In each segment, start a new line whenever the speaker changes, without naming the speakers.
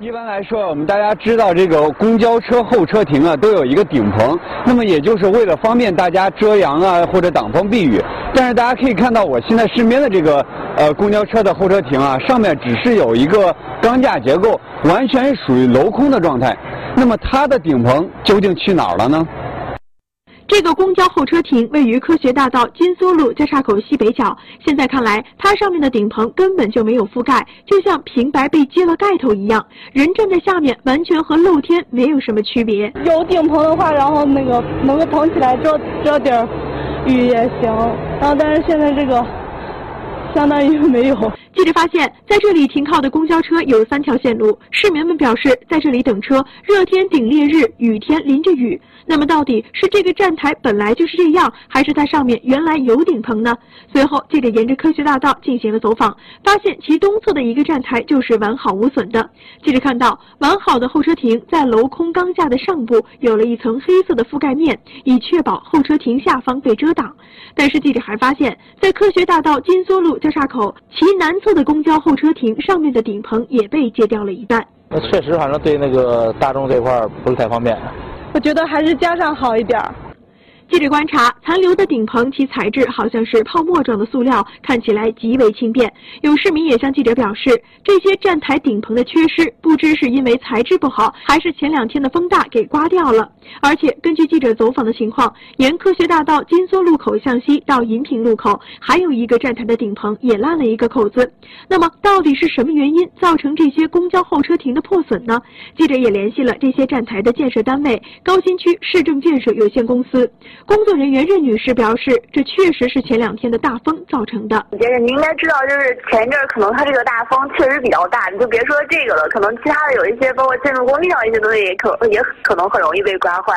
一般来说，我们大家知道这个公交车候车亭啊，都有一个顶棚，那么也就是为了方便大家遮阳啊或者挡风避雨。但是大家可以看到，我现在身边的这个呃公交车的候车亭啊，上面只是有一个钢架结构，完全属于镂空的状态。那么它的顶棚究竟去哪儿了呢？
这个公交候车亭位于科学大道金梭路交叉口西北角。现在看来，它上面的顶棚根本就没有覆盖，就像平白被揭了盖头一样，人站在下面，完全和露天没有什么区别。
有顶棚的话，然后那个能够捧起来遮遮点儿雨也行。然后，但是现在这个相当于没有。
记者发现，在这里停靠的公交车有三条线路。市民们表示，在这里等车，热天顶烈日，雨天淋着雨。那么，到底是这个站台本来就是这样，还是它上面原来有顶棚呢？随后，记者沿着科学大道进行了走访，发现其东侧的一个站台就是完好无损的。记者看到，完好的候车亭在镂空钢架的上部有了一层黑色的覆盖面，以确保候车亭下方被遮挡。但是，记者还发现，在科学大道金梭路交叉口其南侧的公交候车亭上面的顶棚也被揭掉了一半。
那确实，反正对那个大众这块不是太方便。
我觉得还是加上好一点。
记者观察，残留的顶棚其材质好像是泡沫状的塑料，看起来极为轻便。有市民也向记者表示，这些站台顶棚的缺失，不知是因为材质不好，还是前两天的风大给刮掉了。而且根据记者走访的情况，沿科学大道金梭路口向西到银平路口，还有一个站台的顶棚也烂了一个口子。那么，到底是什么原因造成这些公交候车亭的破损呢？记者也联系了这些站台的建设单位——高新区市政建设有限公司。工作人员任女士表示，这确实是前两天的大风造成的。
先生，您应该知道，就是前一阵儿可能它这个大风确实比较大，你就别说这个了，可能其他的有一些，包括建筑工地上一些东西，也可也可能很容易被刮坏。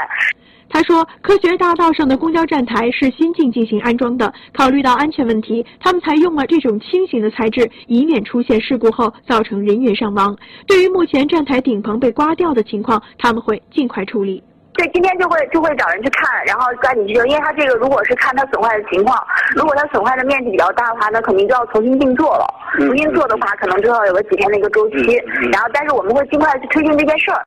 他说，科学大道上的公交站台是新近进行安装的，考虑到安全问题，他们采用了这种轻型的材质，以免出现事故后造成人员伤亡。对于目前站台顶棚被刮掉的情况，他们会尽快处理。
对，今天就会就会找人去看，然后抓紧去修，因为它这个如果是看它损坏的情况，如果它损坏的面积比较大的话，那肯定就要重新定做了。重新做的话，可能就要有个几天的一个周期。然后，但是我们会尽快去推进这件事儿。